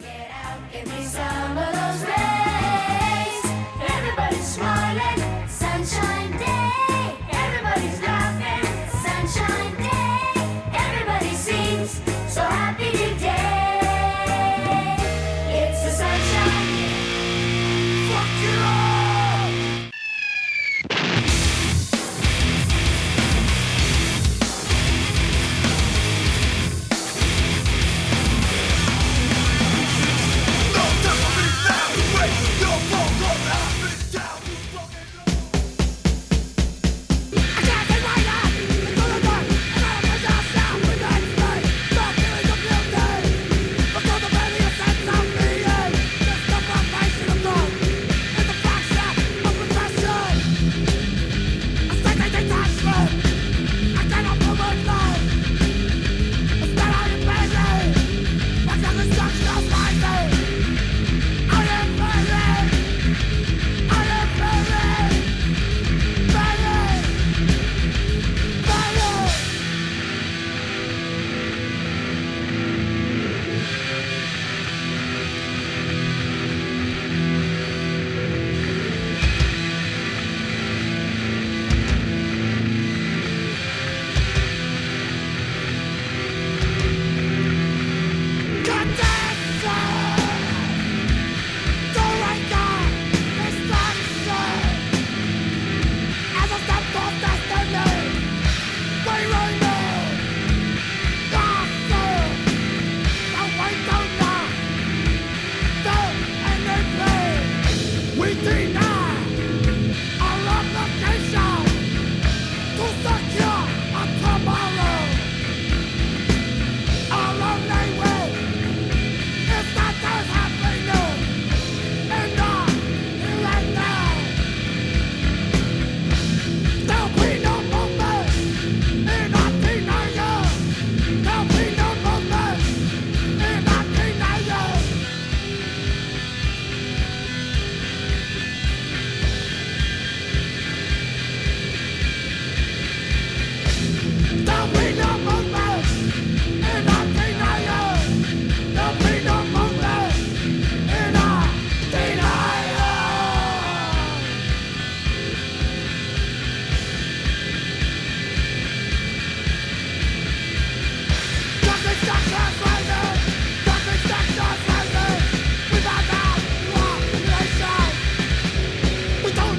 Get out, get me some.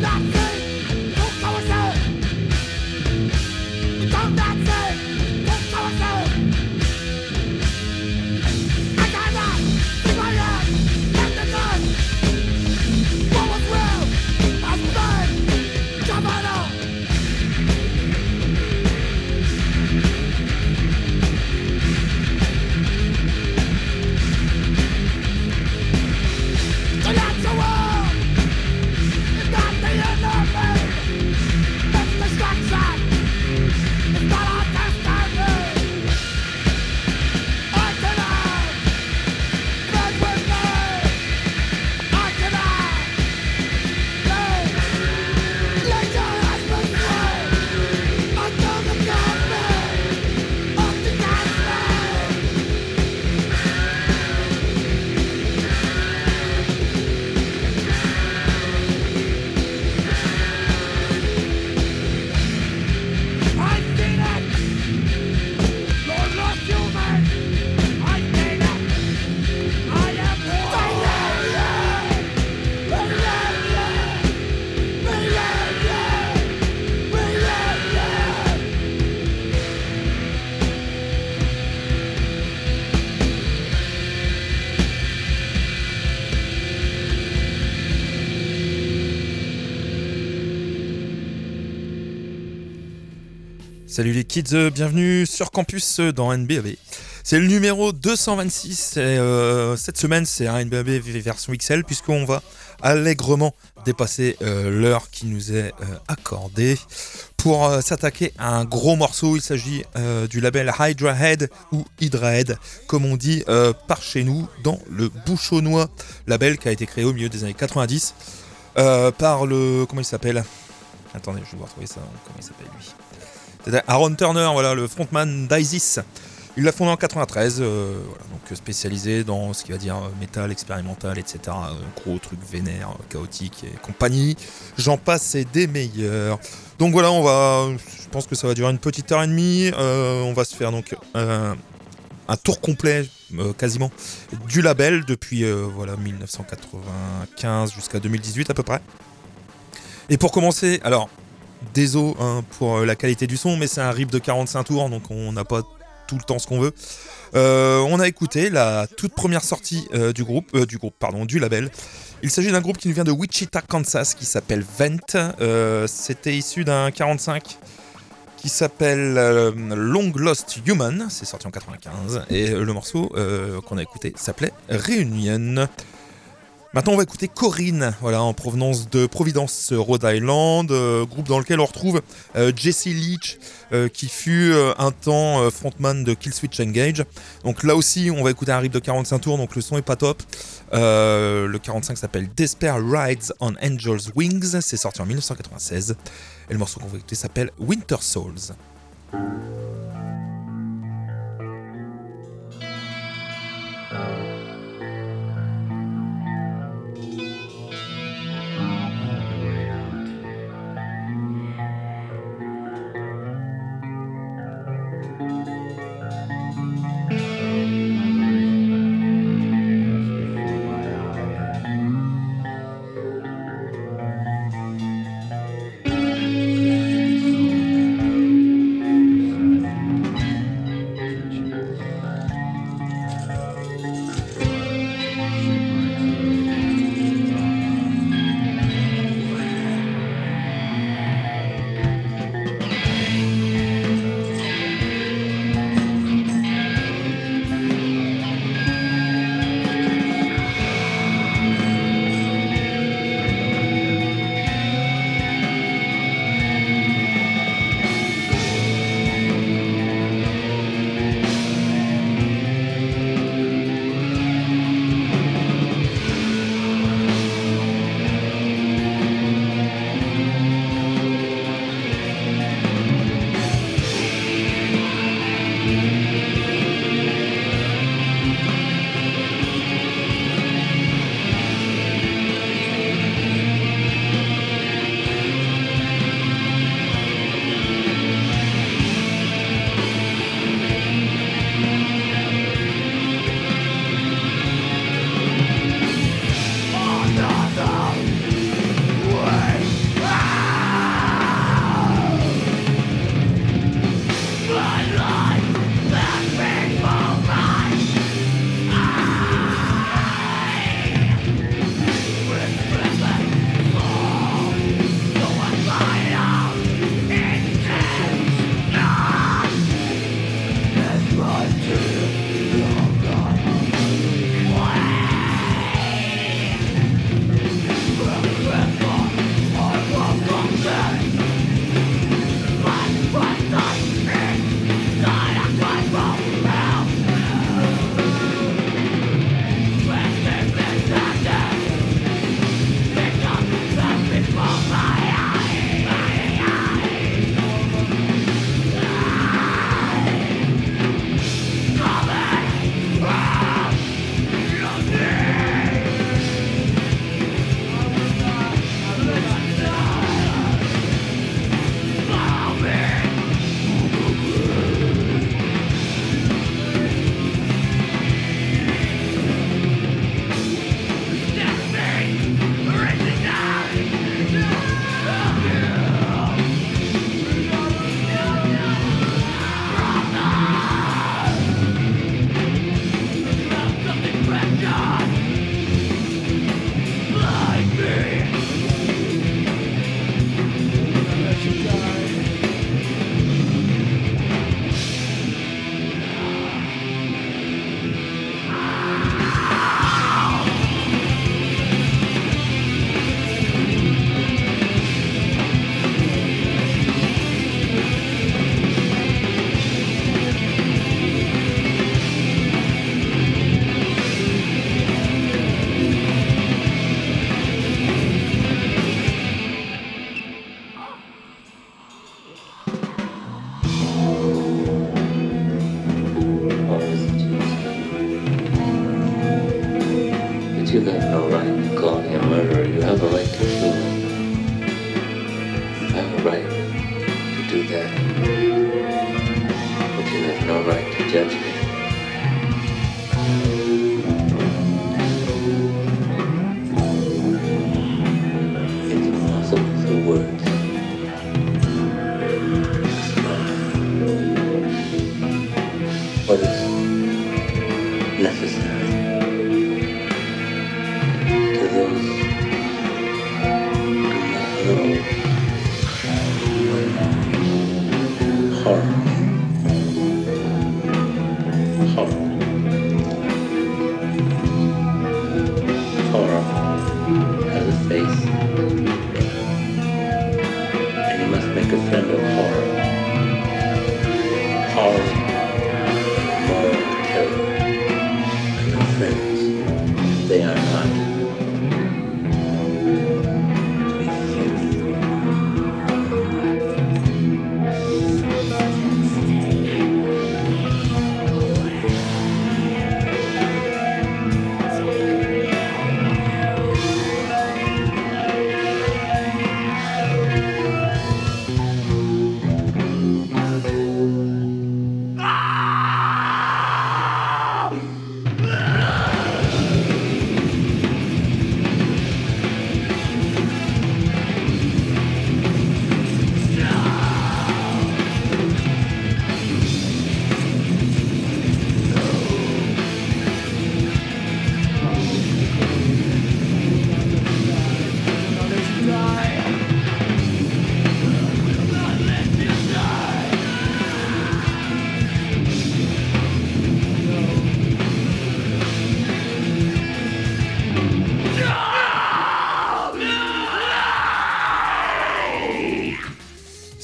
not Salut les kids, euh, bienvenue sur campus euh, dans NBAB. C'est le numéro 226 et euh, cette semaine c'est un NBAB version XL puisqu'on va allègrement dépasser l'heure qui nous est accordée pour s'attaquer à un gros morceau. Il s'agit du label Hydra Head ou Hydra Head comme on dit par chez nous dans le Bouchonnois, label qui a été créé au milieu des années 90 par le... comment il s'appelle? Attendez, je vais vous retrouver ça. Comment il s'appelle lui? Aaron Turner, voilà, le frontman d'ISIS, Il l'a fondé en 93, euh, donc spécialisé dans ce qui va dire métal expérimental, etc. gros trucs vénères, chaotiques et compagnie. J'en passe, et des meilleurs. Donc voilà, on va, je pense que ça va durer une petite heure et demie. on va se faire donc un tour complet quasiment du label depuis voilà 1995 jusqu'à 2018 à peu près. Et pour commencer, alors désolé hein, pour la qualité du son, mais c'est un rip de 45 tours, donc on n'a pas tout le temps ce qu'on veut. Euh, on a écouté la toute première sortie euh, du groupe, euh, du groupe, pardon, du label. Il s'agit d'un groupe qui nous vient de Wichita, Kansas, qui s'appelle Vent. C'était issu d'un 45 qui s'appelle Long Lost Human, c'est sorti en 95, et le morceau qu'on a écouté s'appelait Reunion. Maintenant, on va écouter Corinne, en provenance de Providence, Rhode Island, euh, groupe dans lequel on retrouve euh, Jesse Leach, euh, qui fut un temps frontman de Killswitch Engage. Donc là aussi, on va écouter un riff de 45 tours, donc le son est pas top. le 45 s'appelle Despair Rides on Angel's Wings, c'est sorti en 1996, et le morceau qu'on va écouter s'appelle Winter Souls.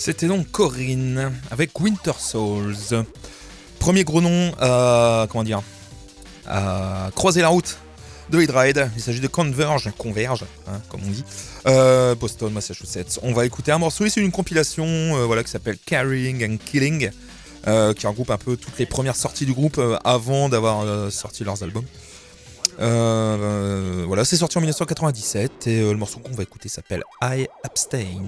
C'était donc Corinne avec Winter Souls. Premier gros nom à, comment dire, à croiser la route de Hydride. Il s'agit de Converge, Converge, hein, comme on dit, Euh, Boston, Massachusetts. On va écouter un morceau issu d'une compilation euh, voilà, qui s'appelle Carrying and Killing, euh, qui regroupe un peu toutes les premières sorties du groupe euh, avant d'avoir euh, sorti leurs albums. Euh, euh, voilà, c'est sorti en 1997 et euh, le morceau qu'on va écouter s'appelle I Abstain.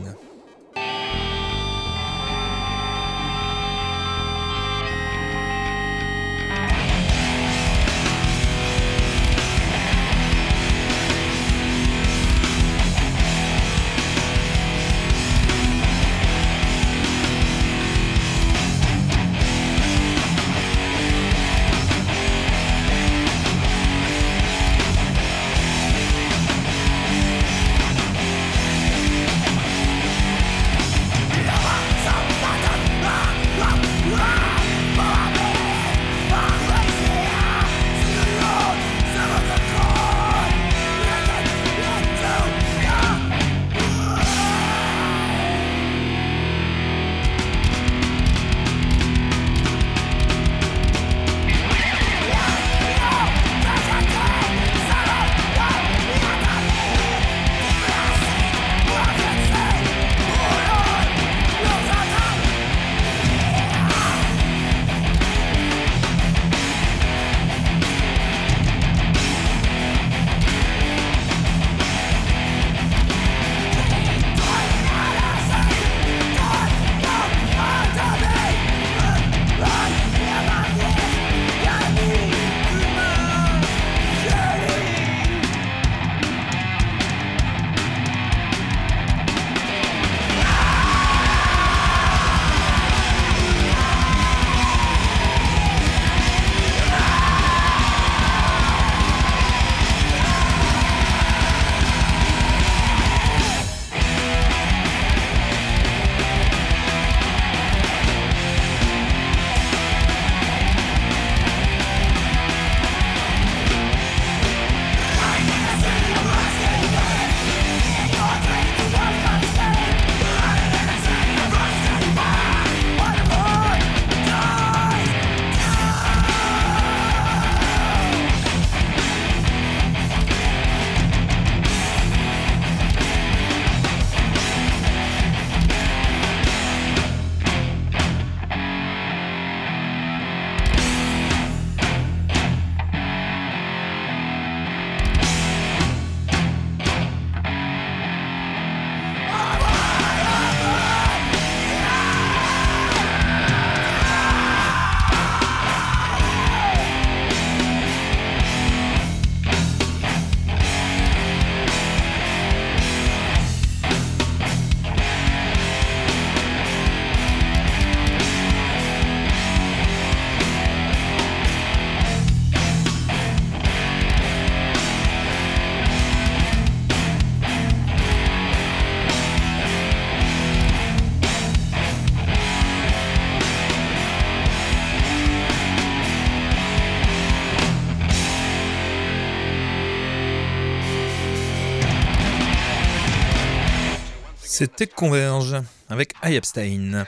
C'était Converge avec I Epstein.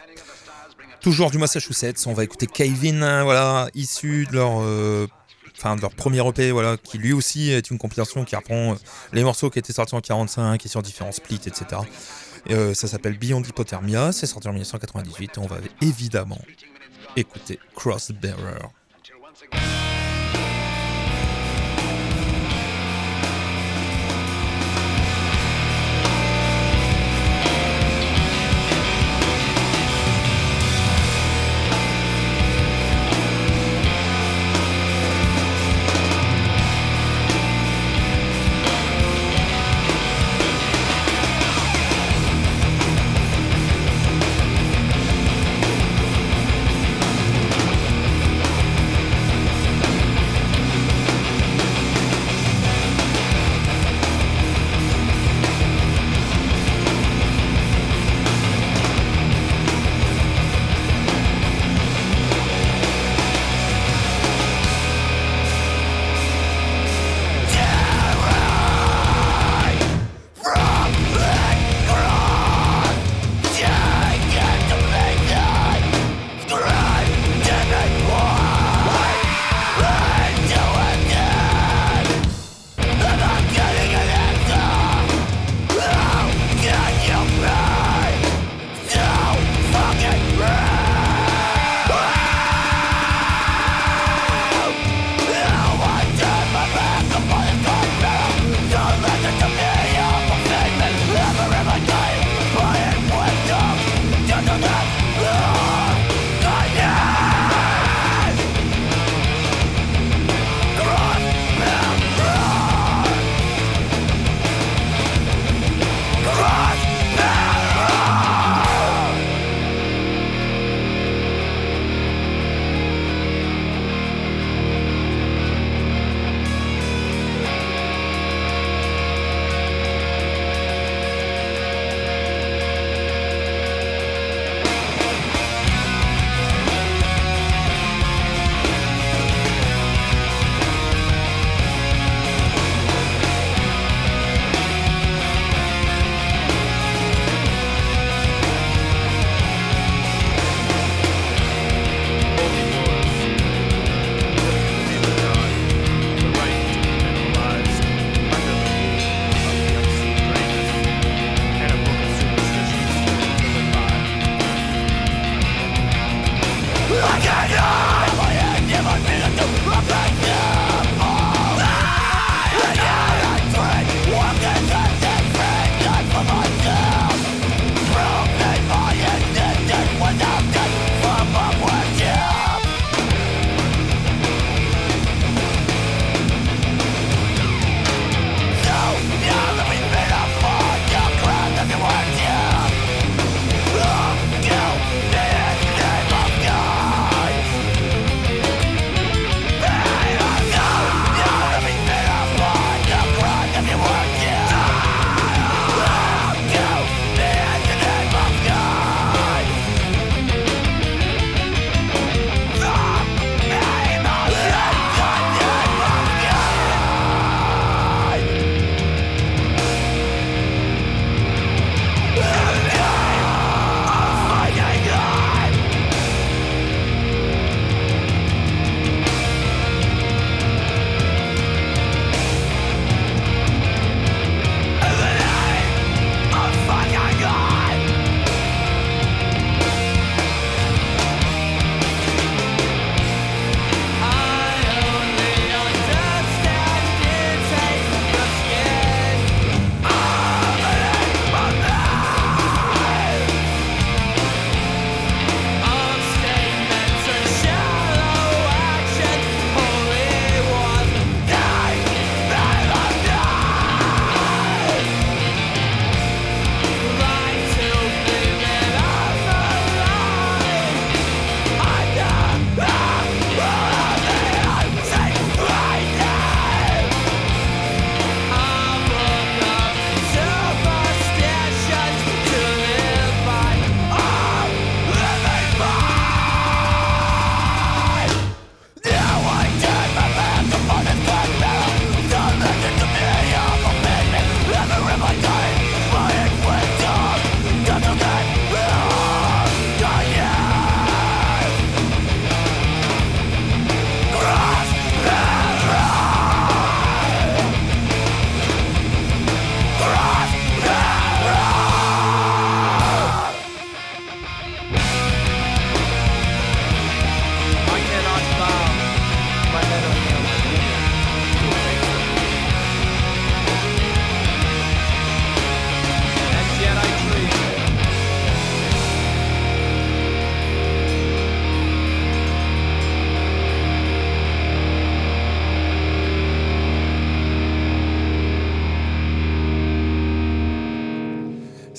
Toujours du Massachusetts, on va écouter Kevin, voilà, issu de leur, euh, de leur premier EP, voilà, qui lui aussi est une compilation qui reprend euh, les morceaux qui étaient sortis en 45, qui sont sur différents splits, etc. Euh, ça s'appelle Beyond Hypothermia, c'est sorti en 1998. On va évidemment écouter Cross Bearer.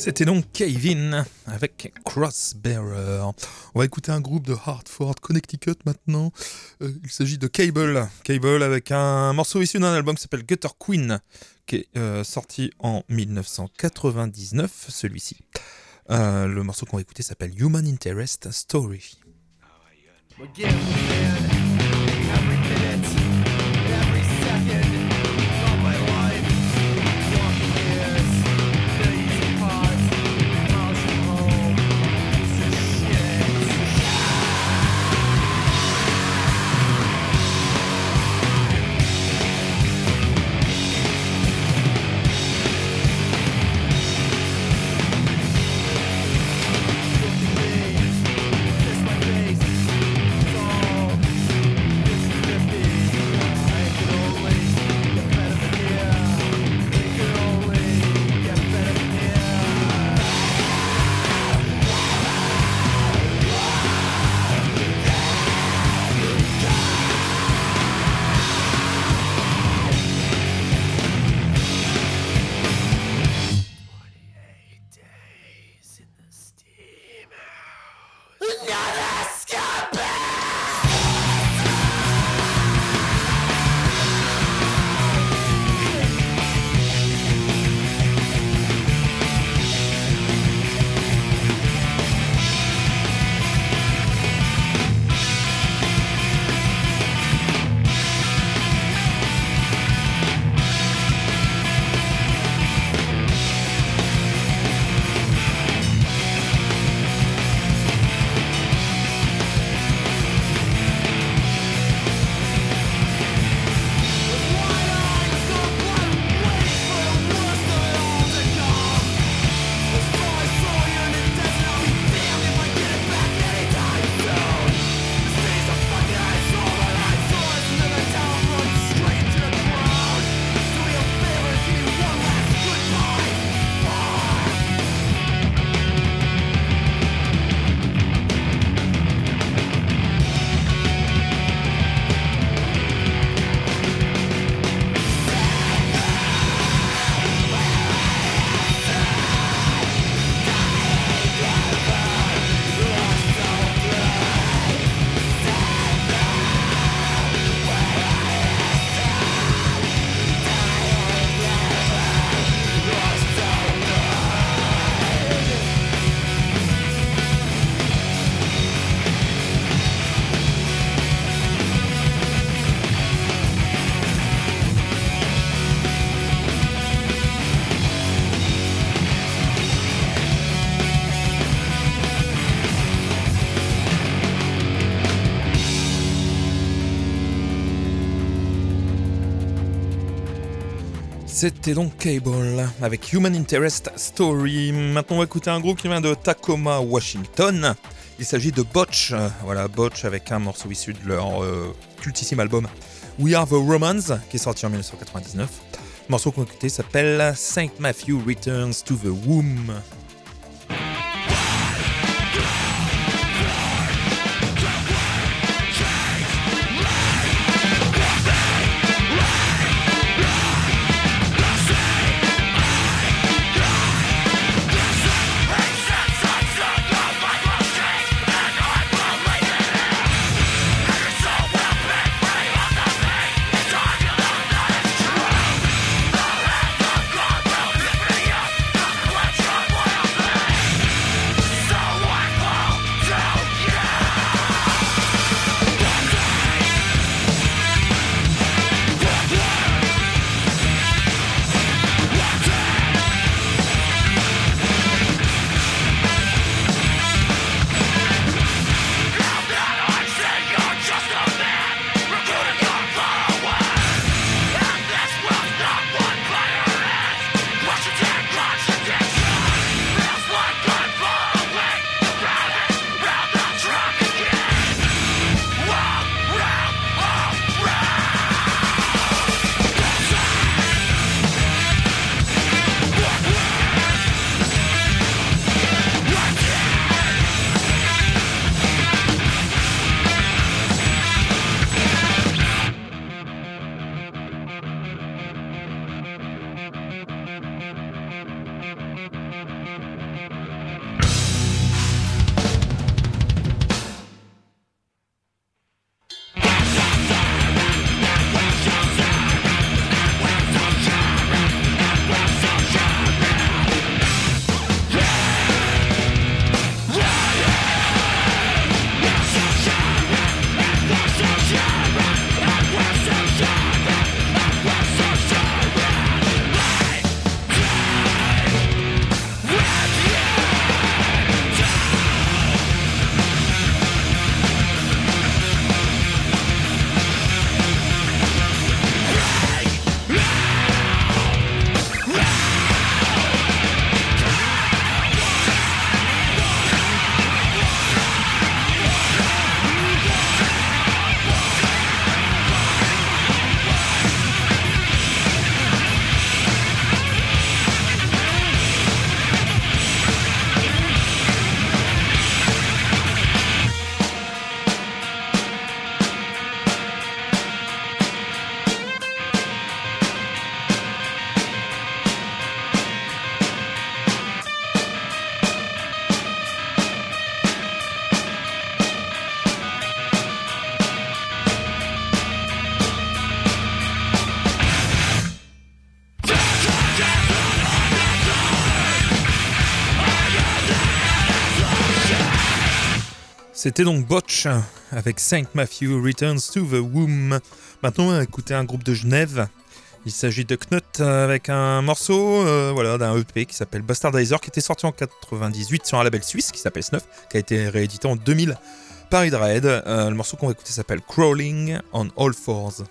C'était donc Kevin avec Crossbearer. On va écouter un groupe de Hartford, Connecticut maintenant. Euh, il s'agit de Cable. Cable avec un morceau issu d'un album qui s'appelle Gutter Queen, qui est euh, sorti en 1999, celui-ci. Euh, le morceau qu'on va écouter s'appelle Human Interest Story. C'était donc Cable avec Human Interest Story. Maintenant, on va écouter un groupe qui vient de Tacoma, Washington. Il s'agit de Botch. Voilà, Botch avec un morceau issu de leur euh, cultissime album We Are the Romans, qui est sorti en 1999. Le morceau qu'on s'appelle Saint Matthew Returns to the Womb. C'était donc Botch avec Saint Matthew Returns to the Womb. Maintenant, on va écouter un groupe de Genève. Il s'agit de Knut avec un morceau euh, voilà, d'un EP qui s'appelle Bastardizer qui était sorti en 98 sur un label suisse qui s'appelle Snuff, qui a été réédité en 2000 par Hydra euh, le morceau qu'on va écouter s'appelle Crawling on All Fours.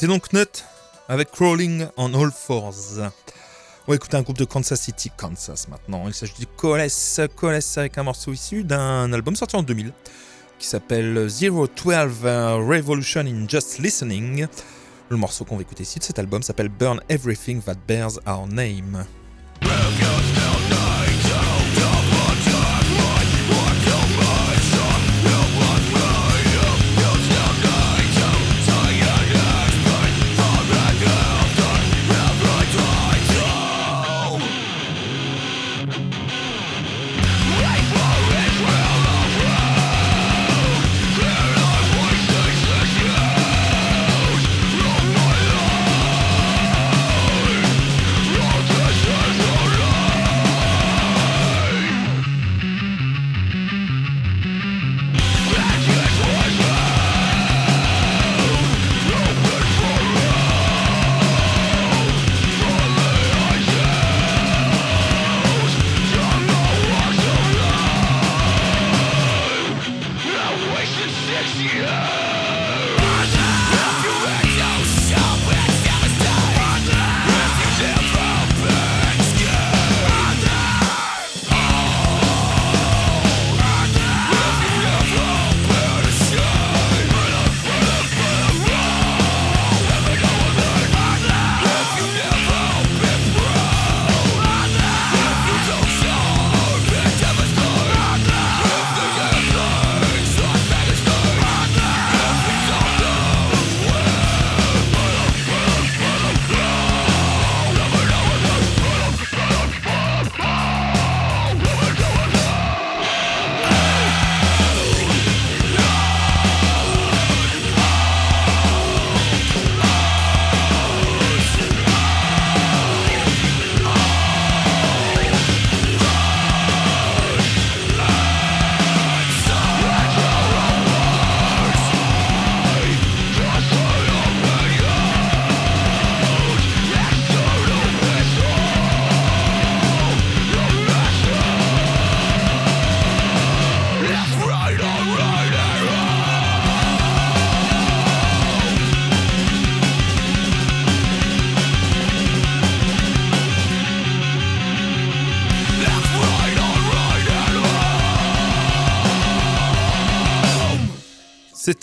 C'était donc Nut avec Crawling on All Fours. On va écouter un groupe de Kansas City, Kansas maintenant. Il s'agit de Coles, Coles avec un morceau issu d'un album sorti en 2000 qui s'appelle 012 Revolution in Just Listening. Le morceau qu'on va écouter ici de cet album s'appelle Burn Everything That Bears Our Name.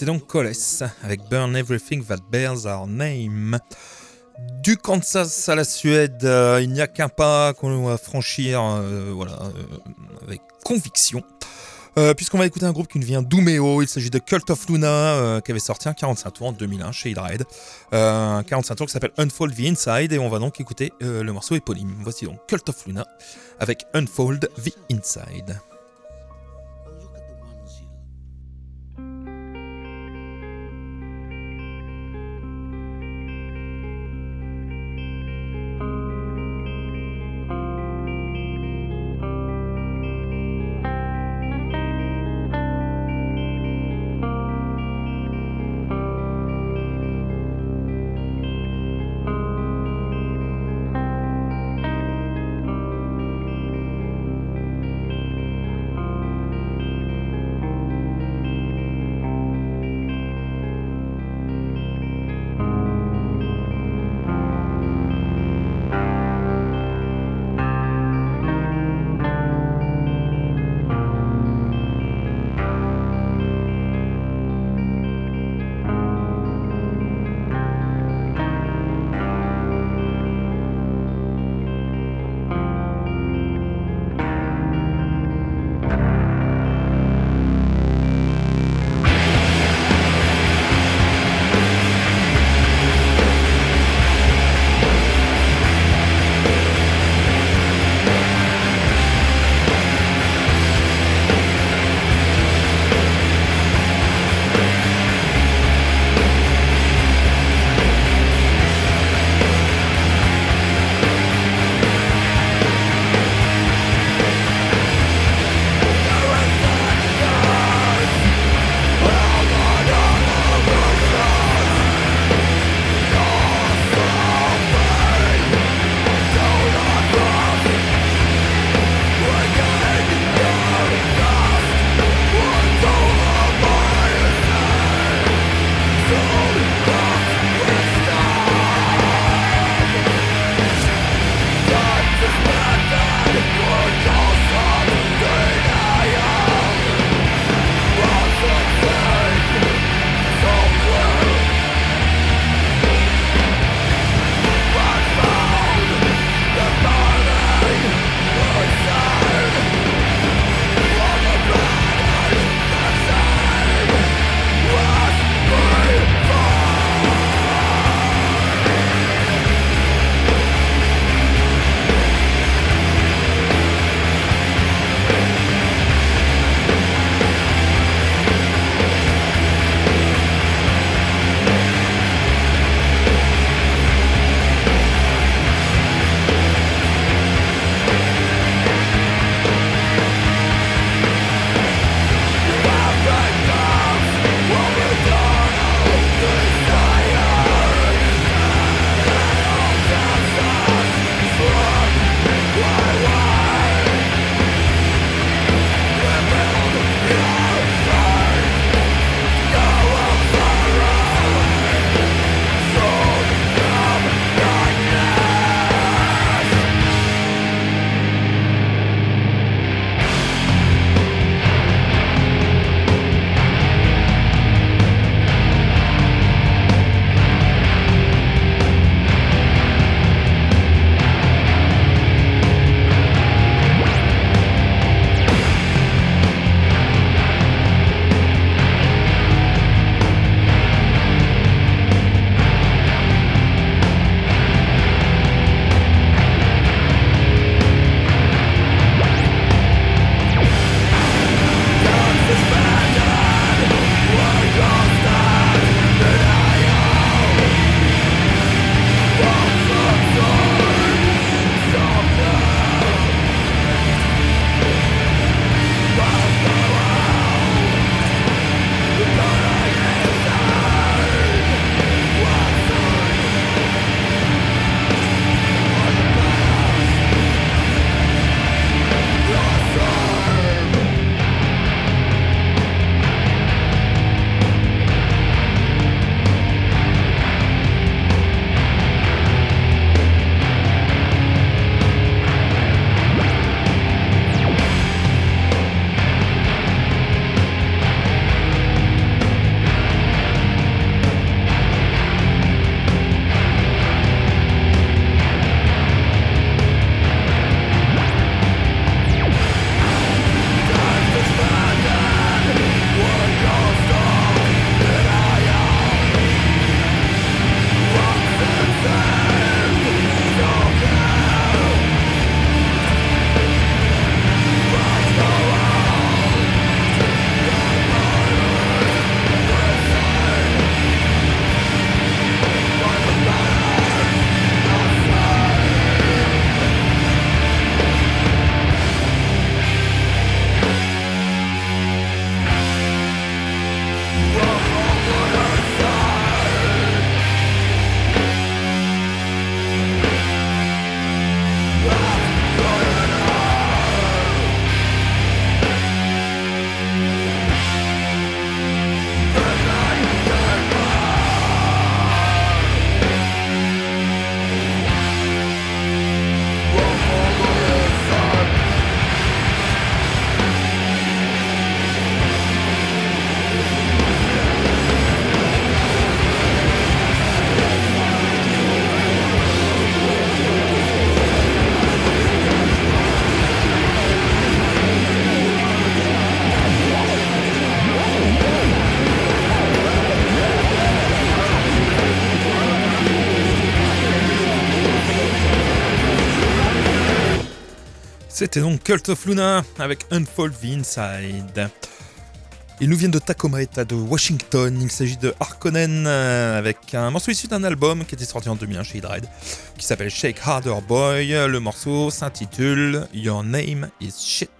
Donc Coles avec Burn Everything That Bears Our Name. Du Kansas à la Suède, euh, il n'y a qu'un pas qu'on va franchir euh, voilà, euh, avec conviction. Puisqu'on va écouter un groupe qui vient d'Umeo, il s'agit de Cult of Luna, qui avait sorti un 45 tours en 2001 chez Hydred. un 45 tours qui s'appelle Unfold the Inside, et on va donc écouter le morceau éponyme. Voici donc Cult of Luna avec Unfold the Inside. C'était donc Cult of Luna avec Unfold the Inside. Ils nous viennent de Tacoma, de Washington. Il s'agit de Harkonnen euh, avec un morceau issu d'un album qui était sorti en 2001 chez Dread qui s'appelle Shake Harder Boy. Le morceau s'intitule Your Name is Shit.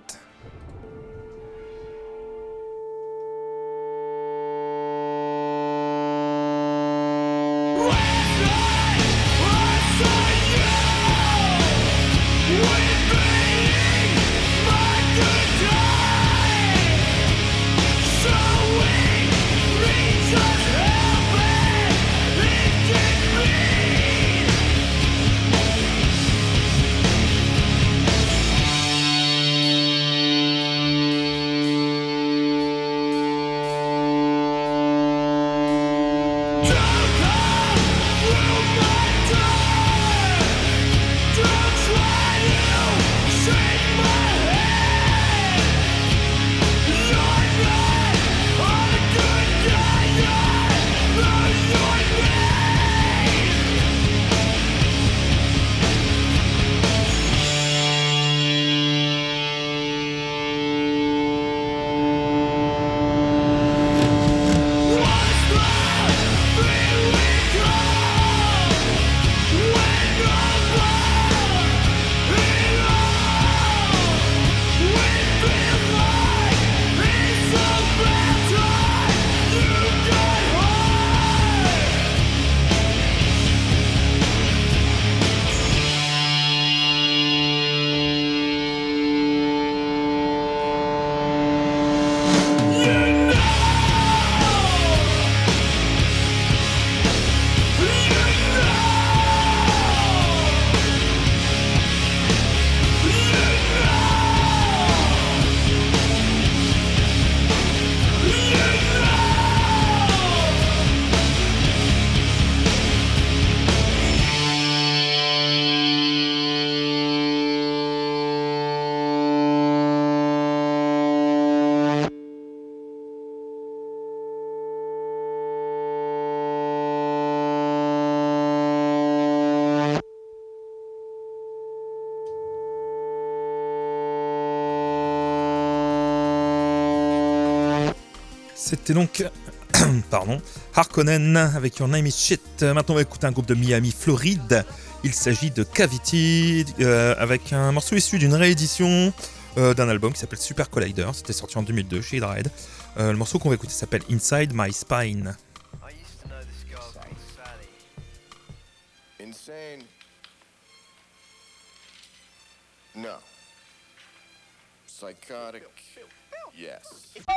C'était donc pardon, Harkonnen avec Your Name is Shit. Maintenant, on va écouter un groupe de Miami, Floride. Il s'agit de Cavity euh, avec un morceau issu d'une réédition euh, d'un album qui s'appelle Super Collider. C'était sorti en 2002 chez Dread. Euh, le morceau qu'on va écouter s'appelle Inside My Spine. Insane. No. Psychotic. Yes.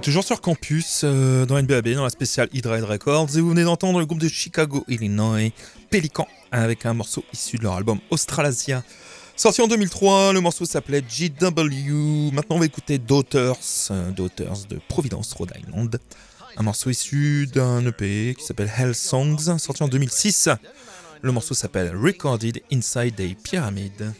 toujours sur campus euh, dans NBAB, dans la spéciale Hydra Records, et vous venez d'entendre le groupe de Chicago, Illinois, Pelican, avec un morceau issu de leur album Australasia. Sorti en 2003, le morceau s'appelait GW. Maintenant, on va écouter Daughters, euh, Daughters de Providence, Rhode Island. Un morceau issu d'un EP qui s'appelle Hell Songs, sorti en 2006. Le morceau s'appelle Recorded Inside a Pyramid.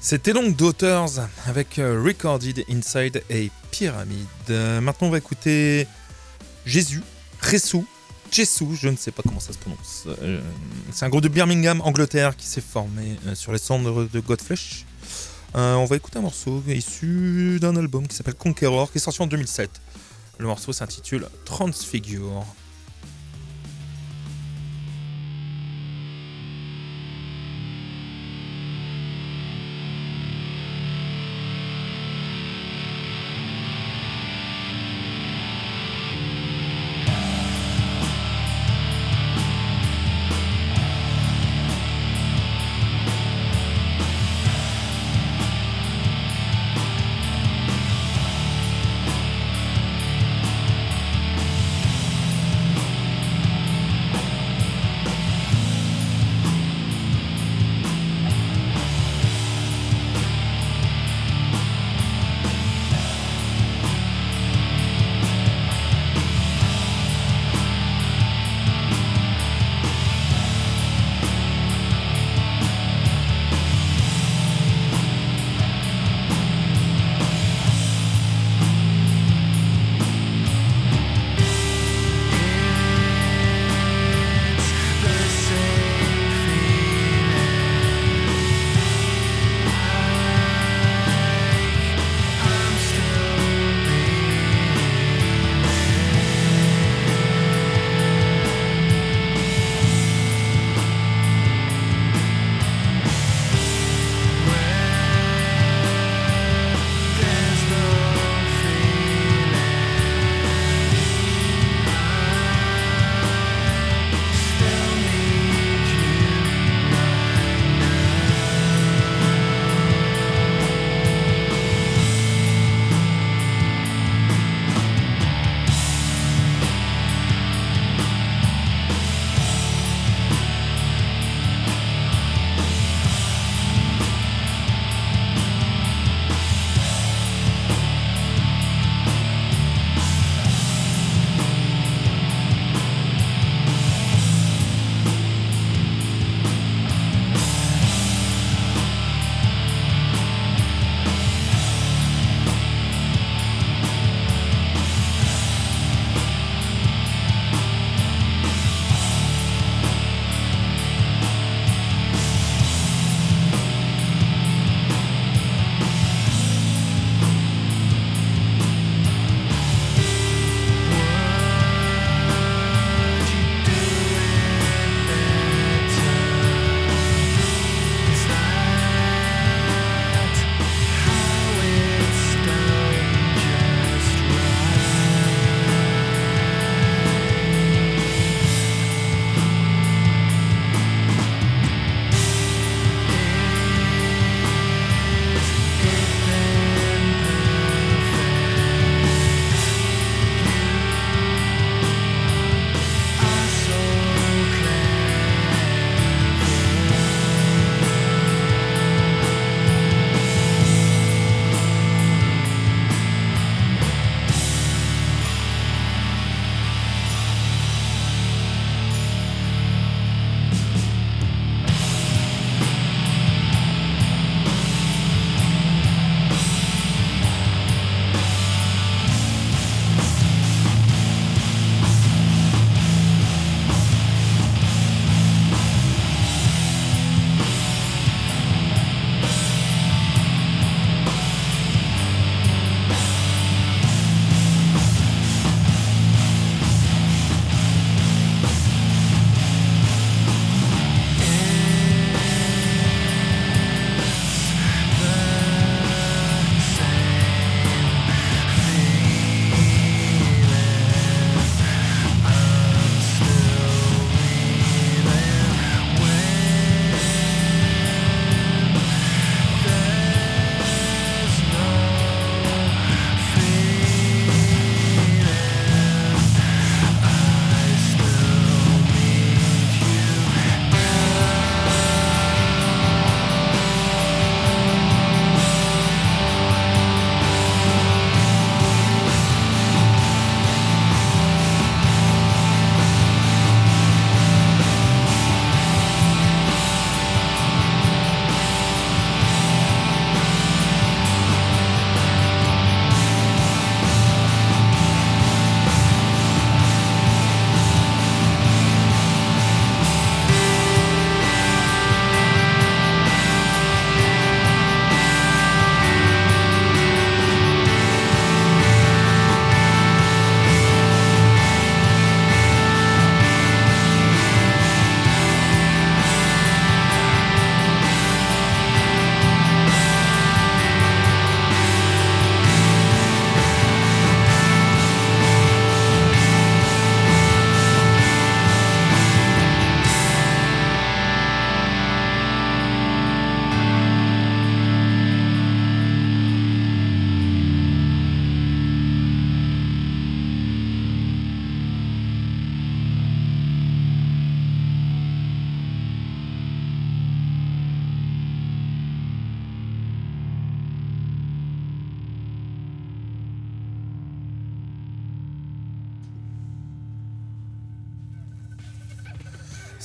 C'était donc Daughters avec euh, Recorded Inside a Pyramid. Euh, maintenant, on va écouter Jésus, Ressou, Jesu, je ne sais pas comment ça se prononce. Euh, c'est un groupe de Birmingham, Angleterre, qui s'est formé sur les cendres de Godflesh. on va écouter un morceau issu d'un album qui s'appelle Conqueror, qui est sorti en 2007. Le morceau s'intitule Transfigure.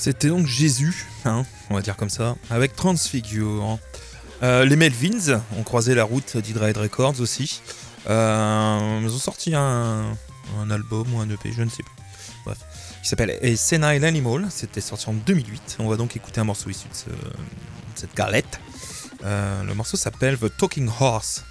C'était donc Jésus, hein, on va dire comme ça, avec Transfigure. Euh, les Melvins ont croisé la route d'Hydrahead Records aussi. Euh, ils ont sorti un, album ou un EP, je ne sais plus. Bref, qui s'appelle Senile Animal. C'était sorti en 2008. On va donc écouter un morceau issu de, cette galette. Euh, le morceau s'appelle The Talking Horse.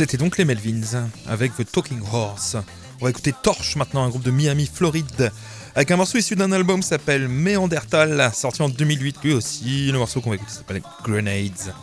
C'était donc les Melvins avec The Talking Horse. On va écouter Torch maintenant, un groupe de Miami, Floride, avec un morceau issu d'un album qui s'appelle Meandertal, sorti en 2008 lui aussi. Le morceau qu'on va écouter s'appelle Grenades.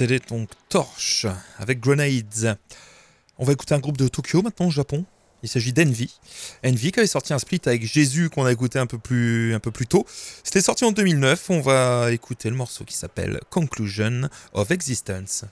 C'était donc Torche avec Grenades. On va écouter un groupe de Tokyo maintenant au Japon. Il s'agit d'Envy. Envy qui avait sorti un split avec Jésus qu'on a écouté un peu plus, un peu plus tôt. C'était sorti en 2009. On va écouter le morceau qui s'appelle Conclusion of Existence.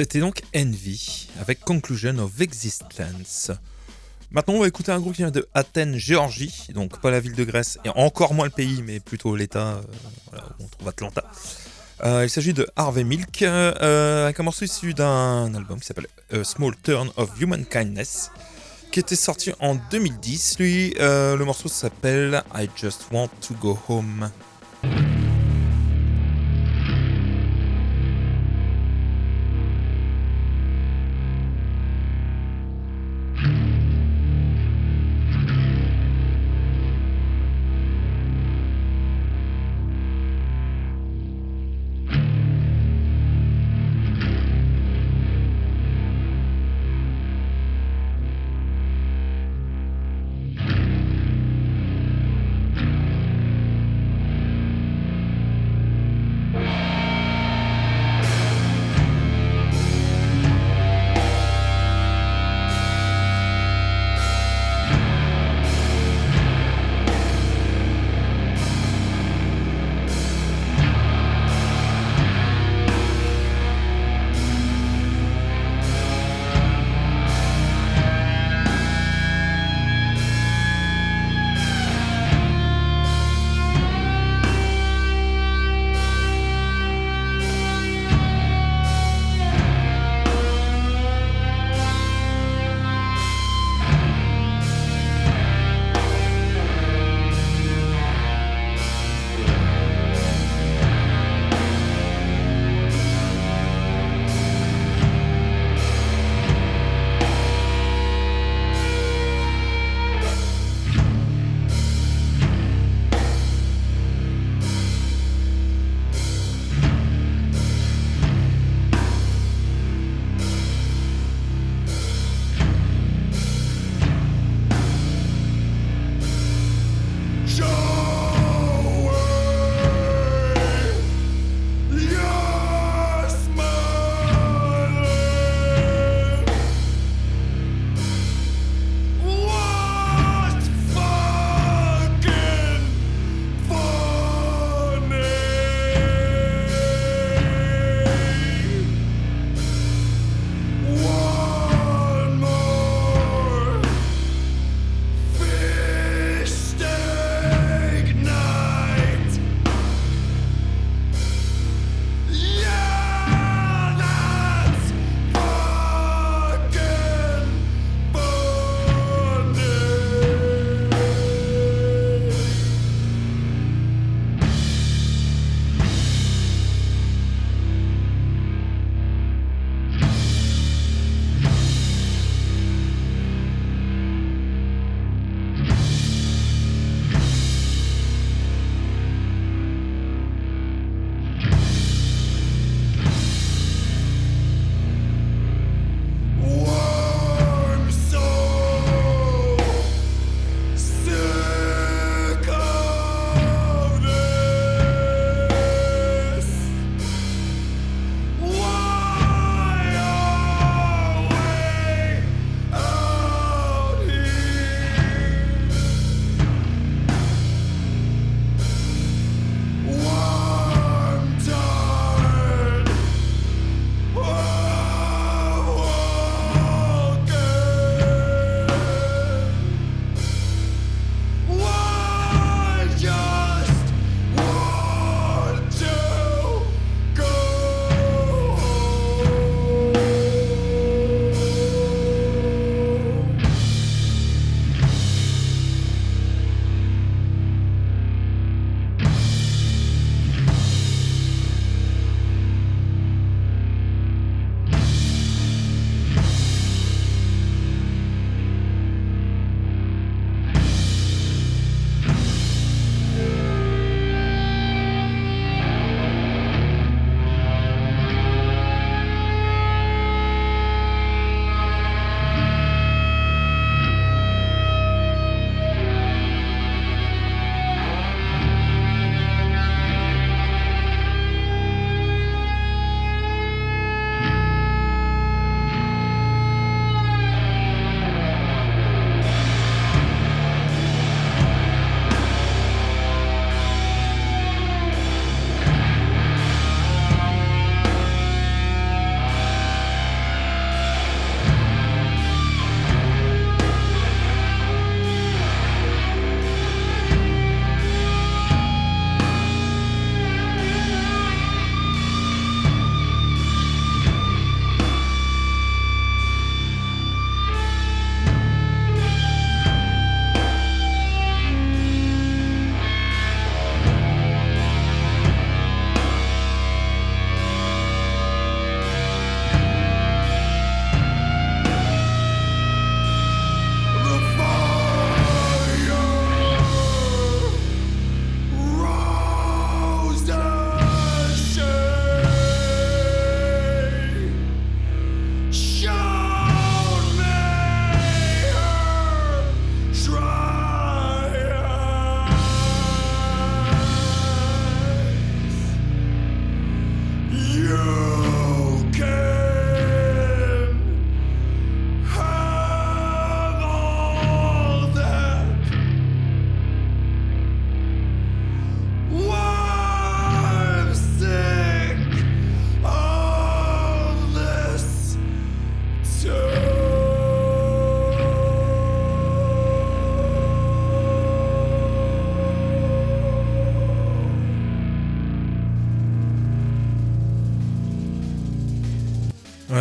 C'était donc Envy avec Conclusion of Existence. Maintenant, on va écouter un groupe qui vient de Athènes, Géorgie, donc pas la ville de Grèce et encore moins le pays, mais plutôt l'État euh, où on trouve Atlanta. Euh, il s'agit de Harvey Milk, euh, avec un morceau issu d'un album qui s'appelle A Small Turn of Human Kindness, qui était sorti en 2010. Lui, le morceau s'appelle I Just Want to Go Home.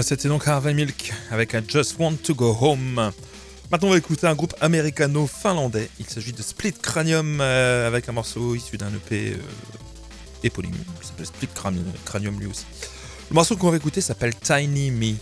C'était donc Harvey Milk avec I Just Want to Go Home. Maintenant, on va écouter un groupe américano-finlandais. Il s'agit de Split Cranium euh, avec un morceau issu d'un EP euh, éponyme qui s'appelle Split Cranium lui aussi. Le morceau qu'on va écouter s'appelle Tiny Me.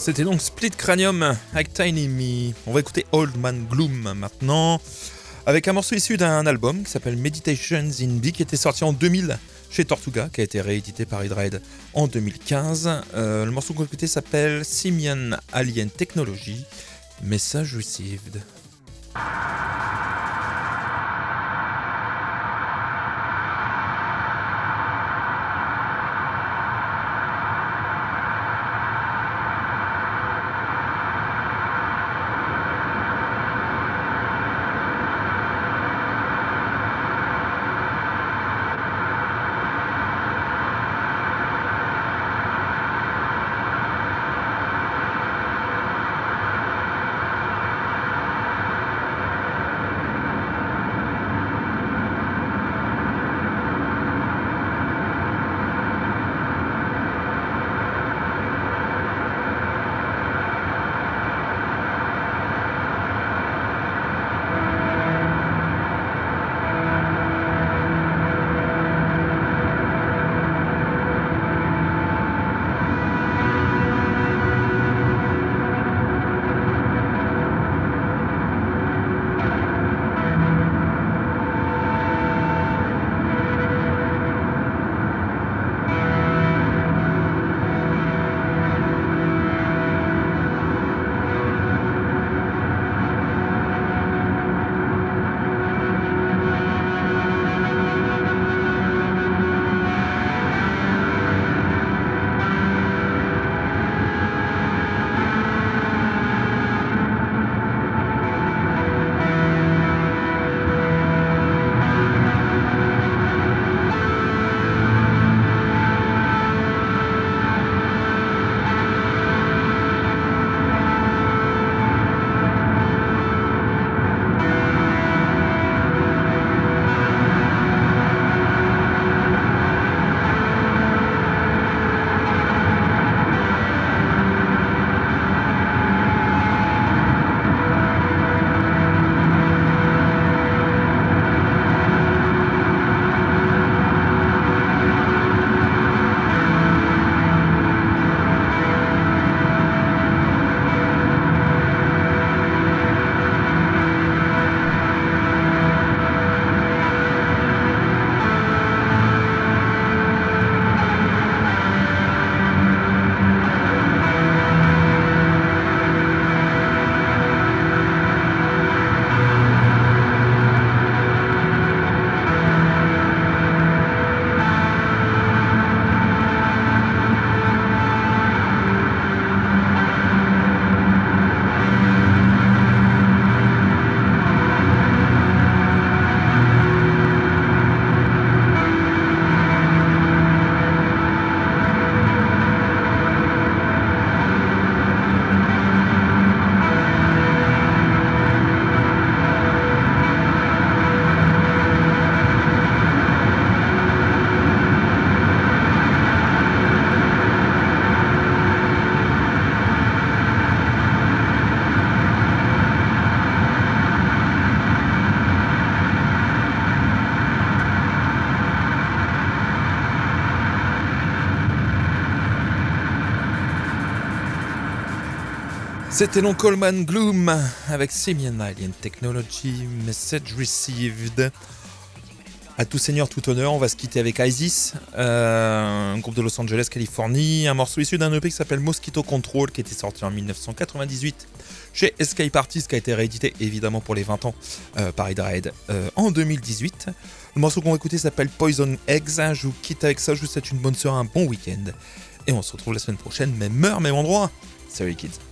C'était donc Split Cranium avec Tiny Me. On va écouter Old Man Gloom maintenant, avec un morceau issu d'un album qui s'appelle Meditations in B, qui était sorti en 2000 chez Tortuga, qui a été réédité par Hydraid en 2015. Euh, le morceau qu'on écouter s'appelle Simian Alien Technology, Message Received. C'était long Coleman Gloom avec Simian Alien Technology, Message Received. À tout seigneur, tout honneur, on va se quitter avec ISIS, euh, un groupe de Los Angeles, Californie, un morceau issu d'un EP qui s'appelle Mosquito Control qui était sorti en 1998 chez Escape Artists qui a été réédité évidemment pour les 20 ans euh, par Hydrahead euh, en 2018. Le morceau qu'on va écouter s'appelle Poison Eggs. Je vous quitte avec ça, je vous souhaite une bonne soirée, un bon week-end. Et on se retrouve la semaine prochaine, même heure, même endroit. Salut les kids.